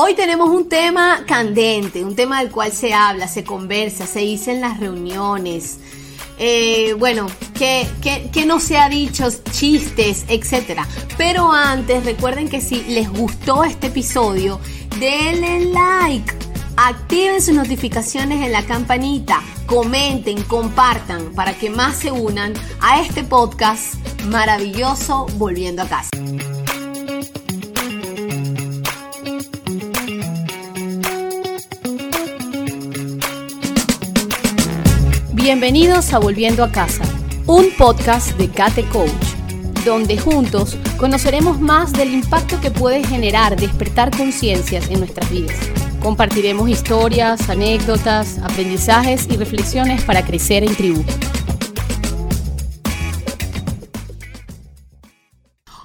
Hoy tenemos un tema candente, un tema del cual se habla, se conversa, se dice las reuniones. Eh, bueno, que, que, no se ha dicho, chistes, etc. Pero antes, recuerden que si les gustó este episodio, denle like, activen sus notificaciones en la campanita, comenten, compartan para que más se unan a este podcast maravilloso Volviendo a casa. Bienvenidos a Volviendo a Casa, un podcast de Kate Coach, donde juntos conoceremos más del impacto que puede generar despertar conciencias en nuestras vidas. Compartiremos historias, anécdotas, aprendizajes y reflexiones para crecer en tribu.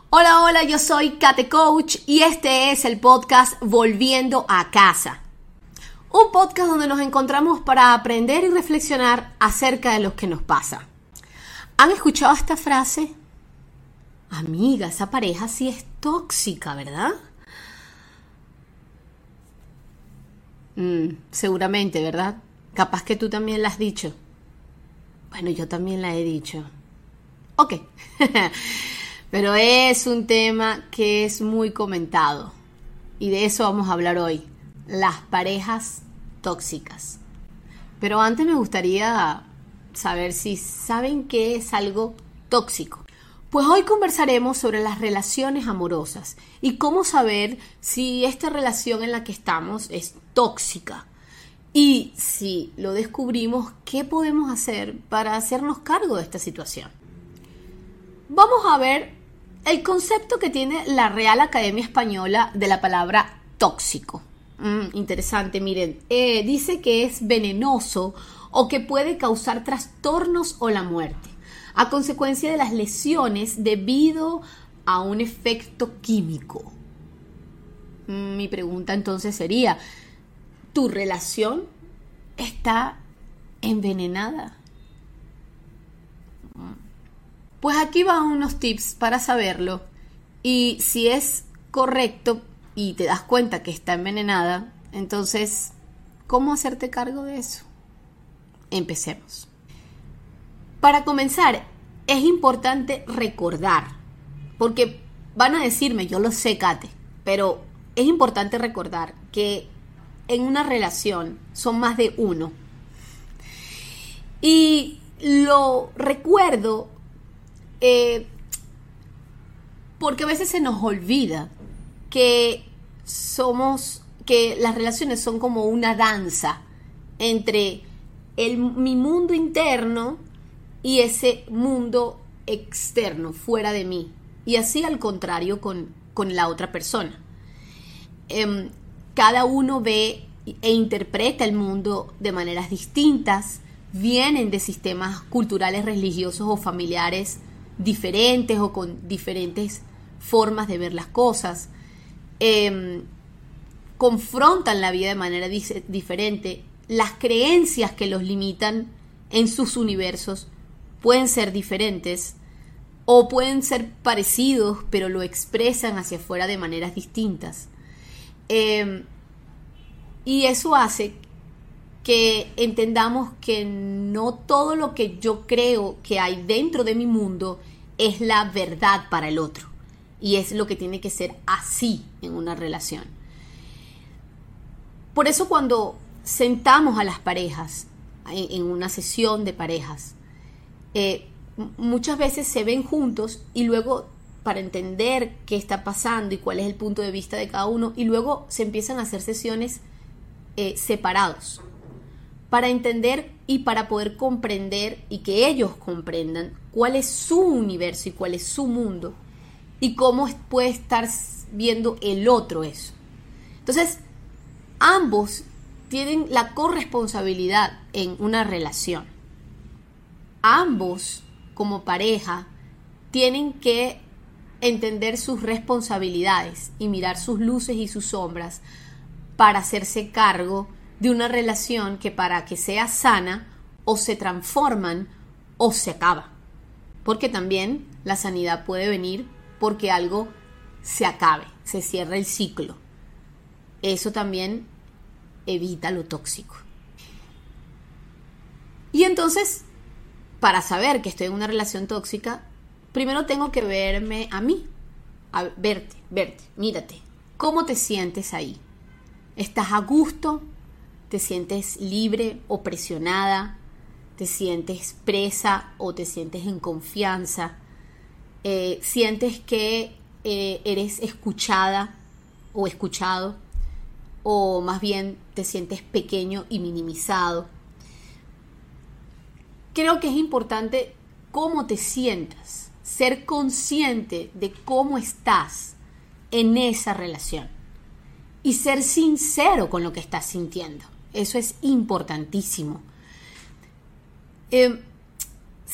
Hola, hola, yo soy Kate Coach y este es el podcast Volviendo a Casa un podcast donde nos encontramos para aprender y reflexionar acerca de lo que nos pasa. ¿Han escuchado esta frase? Amiga, esa pareja sí es tóxica, ¿verdad? Mm, seguramente, ¿verdad? Capaz que tú también la has dicho. Bueno, yo también la he dicho. Ok. Pero es un tema que es muy comentado. Y de eso vamos a hablar hoy. Las parejas tóxicas. Pero antes me gustaría saber si saben qué es algo tóxico. Pues hoy conversaremos sobre las relaciones amorosas y cómo saber si esta relación en la que estamos es tóxica. Y si lo descubrimos, ¿qué podemos hacer para hacernos cargo de esta situación? Vamos a ver el concepto que tiene la Real Academia Española de la palabra tóxico. Mm, interesante, miren, eh, dice que es venenoso o que puede causar trastornos o la muerte, a consecuencia de las lesiones debido a un efecto químico. Mm, mi pregunta entonces sería, ¿tu relación está envenenada? Pues aquí van unos tips para saberlo y si es correcto y te das cuenta que está envenenada, entonces, ¿cómo hacerte cargo de eso? Empecemos. Para comenzar, es importante recordar, porque van a decirme, yo lo sé, Kate, pero es importante recordar que en una relación son más de uno. Y lo recuerdo eh, porque a veces se nos olvida que somos, que las relaciones son como una danza entre el, mi mundo interno y ese mundo externo, fuera de mí. Y así al contrario con, la otra persona. Em, cada uno ve e interpreta el mundo de maneras distintas, vienen de sistemas culturales, religiosos o familiares diferentes o con diferentes formas de ver las cosas. Em, confrontan la vida de manera diferente, las creencias que los limitan en sus universos pueden ser diferentes o pueden ser parecidos, pero lo expresan hacia afuera de maneras distintas. Em, y eso hace que entendamos que no todo lo que yo creo que hay dentro de mi mundo es la verdad para el otro. Y es lo que tiene que ser así en una relación. Por eso cuando sentamos a las parejas en, una sesión de parejas, eh, muchas veces se ven juntos y luego para entender qué está pasando y cuál es el punto de vista de cada uno y luego se empiezan a hacer sesiones eh, separados para entender y para poder comprender y que ellos comprendan cuál es su universo y cuál es su mundo y cómo puede estar viendo el otro eso. Entonces, ambos tienen la corresponsabilidad en una relación. Ambos, como pareja, tienen que entender sus responsabilidades y mirar sus luces y sus sombras para hacerse cargo de una relación que para que sea sana o se transforman o se acaba. Porque también la sanidad puede venir porque algo se acabe, se cierra el ciclo. eso también evita lo tóxico. Y entonces, para saber que estoy en una relación tóxica, primero tengo que verme a mí, verte, verte, mírate, ¿cómo te sientes ahí? ¿Estás a gusto? ¿Te sientes libre o presionada? ¿Te sientes presa o te sientes en confianza? Eh, ¿Sientes que eh, eres escuchada o escuchado? ¿O más bien te sientes pequeño y minimizado? Creo que es importante cómo te sientas, ser consciente de cómo estás en esa relación y ser sincero con lo que estás sintiendo. Eso es importantísimo. Eh,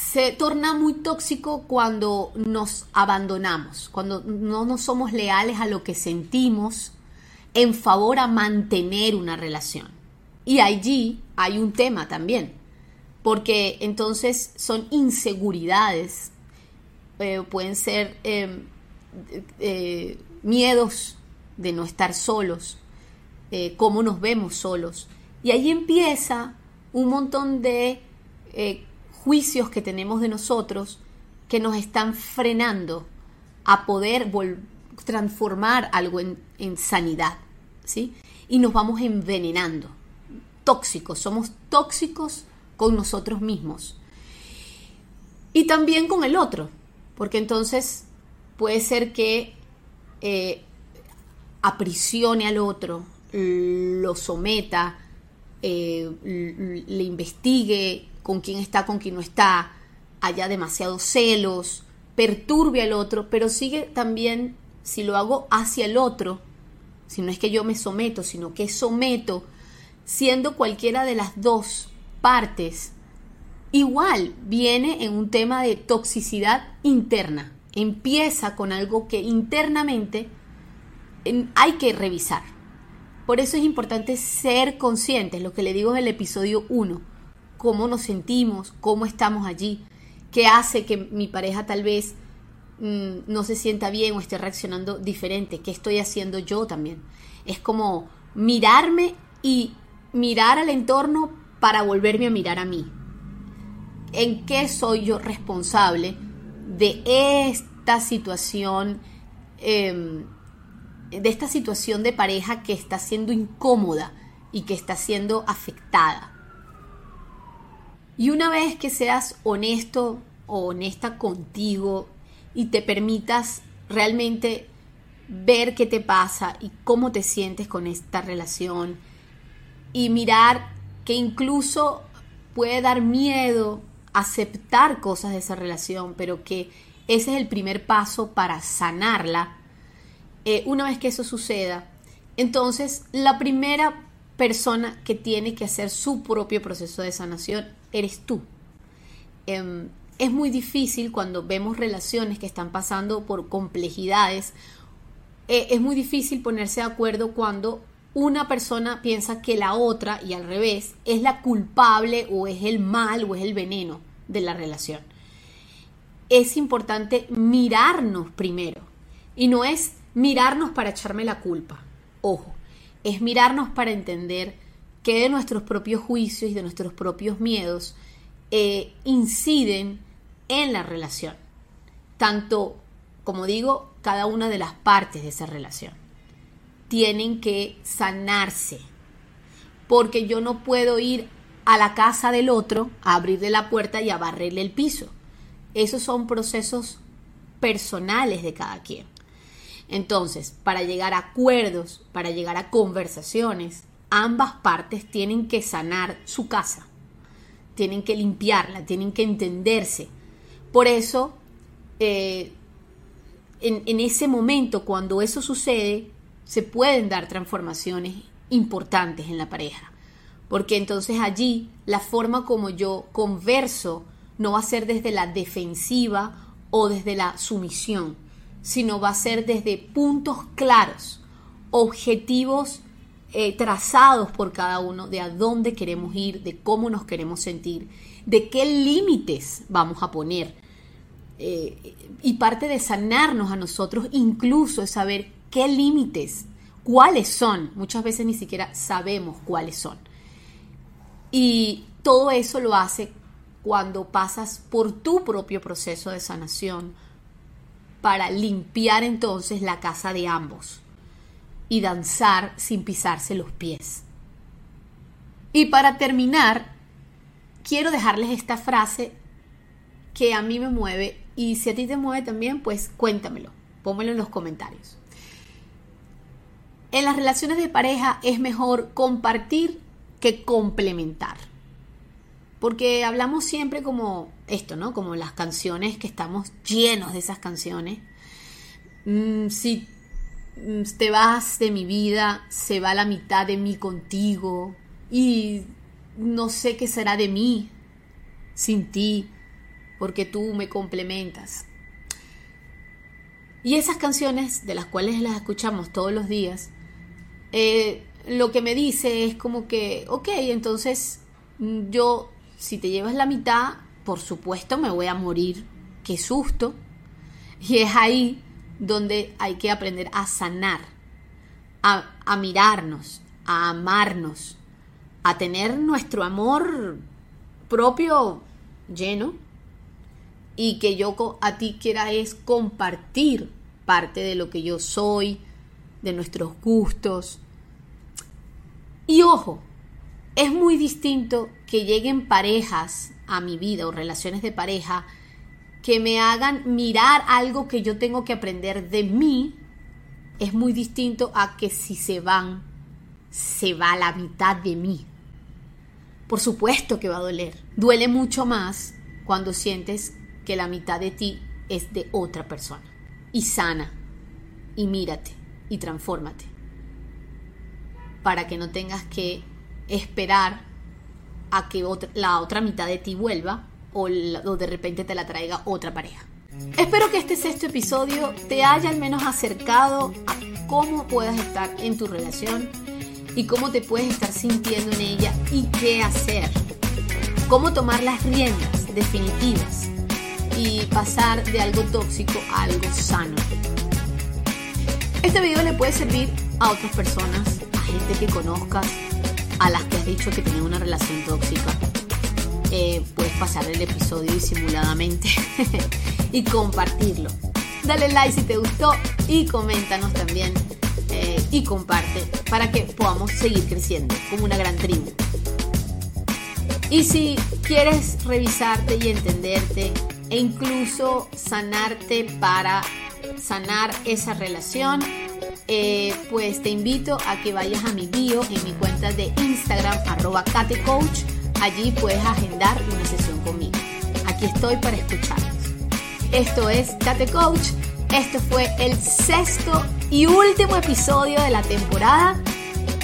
se torna muy tóxico cuando nos abandonamos, cuando no nos somos leales a lo que sentimos en favor a mantener una relación. Y allí hay un tema también porque entonces son inseguridades, eh, pueden ser em, eh, miedos de no estar solos, eh, cómo nos vemos solos. Y ahí empieza un montón de juicios que tenemos de nosotros que nos están frenando a poder transformar algo en, sanidad, ¿sí? Y nos vamos envenenando, tóxicos, somos tóxicos con nosotros mismos. Y también con el otro, porque entonces puede ser que eh, aprisione al otro, lo someta, eh, le investigue con quién está, con quién no está, haya demasiados celos, perturbe al otro, pero sigue también, si lo hago hacia el otro, si no es que yo me someto, sino que someto, siendo cualquiera de las dos partes, igual viene en un tema de toxicidad interna. Empieza con algo que internamente hay que revisar. Por eso es importante ser conscientes, lo que le digo en el episodio 1, cómo nos sentimos, cómo estamos allí, qué hace que mi pareja tal vez mm, no se sienta bien o esté reaccionando diferente, qué estoy haciendo yo también. Es como mirarme y mirar al entorno para volverme a mirar a mí. ¿En qué soy yo responsable de esta situación, em, de esta situación de pareja que está siendo incómoda y que está siendo afectada? Y una vez que seas honesto o honesta contigo y te permitas realmente ver qué te pasa y cómo te sientes con esta relación y mirar que incluso puede dar miedo aceptar cosas de esa relación, pero que ese es el primer paso para sanarla. Eh, una vez que eso suceda, entonces la primera persona que tiene que hacer su propio proceso de sanación eres tú. Em, es muy difícil cuando vemos relaciones que están pasando por complejidades. Eh, es muy difícil ponerse de acuerdo cuando una persona piensa que la otra, y al revés, es la culpable o es el mal o es el veneno de la relación. Es importante mirarnos primero. Y no es mirarnos para echarme la culpa. Ojo, es mirarnos para entender que de nuestros propios juicios y de nuestros propios miedos eh, inciden en la relación. Tanto, como digo, cada una de las partes de esa relación tienen que sanarse. Porque yo no puedo ir a la casa del otro a abrirle la puerta y a barrerle el piso. Esos son procesos personales de cada quien. Entonces, para llegar a acuerdos, para llegar a conversaciones, ambas partes tienen que sanar su casa, tienen que limpiarla, tienen que entenderse. Por eso, eh, en, en ese momento, cuando eso sucede, se pueden dar transformaciones importantes en la pareja. Porque entonces allí la forma como yo converso no va a ser desde la defensiva o desde la sumisión, sino va a ser desde puntos claros, objetivos eh, trazados por cada uno de a dónde queremos ir, de cómo nos queremos sentir, de qué límites vamos a poner. Eh, y parte de sanarnos a nosotros incluso es saber qué límites, cuáles son. Muchas veces ni siquiera sabemos cuáles son. Y todo eso lo hace cuando pasas por tu propio proceso de sanación para limpiar entonces la casa de ambos y danzar sin pisarse los pies. Y para terminar, quiero dejarles esta frase que a mí me mueve y si a ti te mueve también, pues cuéntamelo, pónmelo en los comentarios. En las relaciones de pareja es mejor compartir que complementar. Porque hablamos siempre como esto, ¿no? Como las canciones que estamos llenos de esas canciones. Mm, te vas de mi vida, se va la mitad de mí contigo y no sé qué será de mí sin ti, porque tú me complementas. Y esas canciones, de las cuales las escuchamos todos los días, eh, lo que me dice es como que, ok, entonces mm, yo si te llevas la mitad, por supuesto me voy a morir. Qué susto. Y es ahí donde hay que aprender a sanar, a, mirarnos, a amarnos, a tener nuestro amor propio lleno y que yo a ti quiera es compartir parte de lo que yo soy, de nuestros gustos. Y ojo, es muy distinto que lleguen parejas a mi vida o relaciones de pareja que me hagan mirar algo que yo tengo que aprender de mí. Es muy distinto a que si se van, se va la mitad de mí. Por supuesto que va a doler. Duele mucho más cuando sientes que la mitad de ti es de otra persona. Y sana, y mírate, y transfórmate. Para que no tengas que esperar a que la otra mitad de ti vuelva o, o de repente te la traiga otra pareja. Espero que este sexto episodio te haya al menos acercado a cómo puedas estar en tu relación y cómo te puedes estar sintiendo en ella y qué hacer. Cómo tomar las riendas definitivas y pasar de algo tóxico a algo sano. Este video le puede servir a otras personas, a gente que conozcas, a las que has dicho que tienen una relación tóxica, eh, puedes pasar el episodio disimuladamente y compartirlo. Dale like si te gustó y coméntanos también eh, y comparte para que podamos seguir creciendo como una gran tribu. Y si quieres revisarte y entenderte e incluso sanarte para sanar esa relación, eh, pues te invito a que vayas a mi bio en mi cuenta de Instagram, arroba. Allí puedes agendar una sesión conmigo. Aquí estoy para escucharlos. Esto es Kate Coach. Esto fue el sexto y último episodio de la temporada.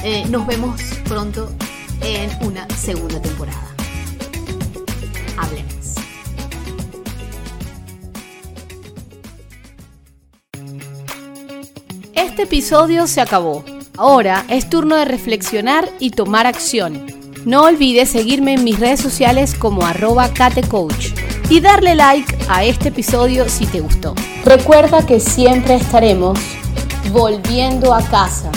Eh, nos vemos pronto en una segunda temporada. Hablemos. Este episodio se acabó. Ahora es turno de reflexionar y tomar acción. No olvides seguirme en mis redes sociales como arroba catecoach y darle like a este episodio si te gustó. Recuerda que siempre estaremos volviendo a casa.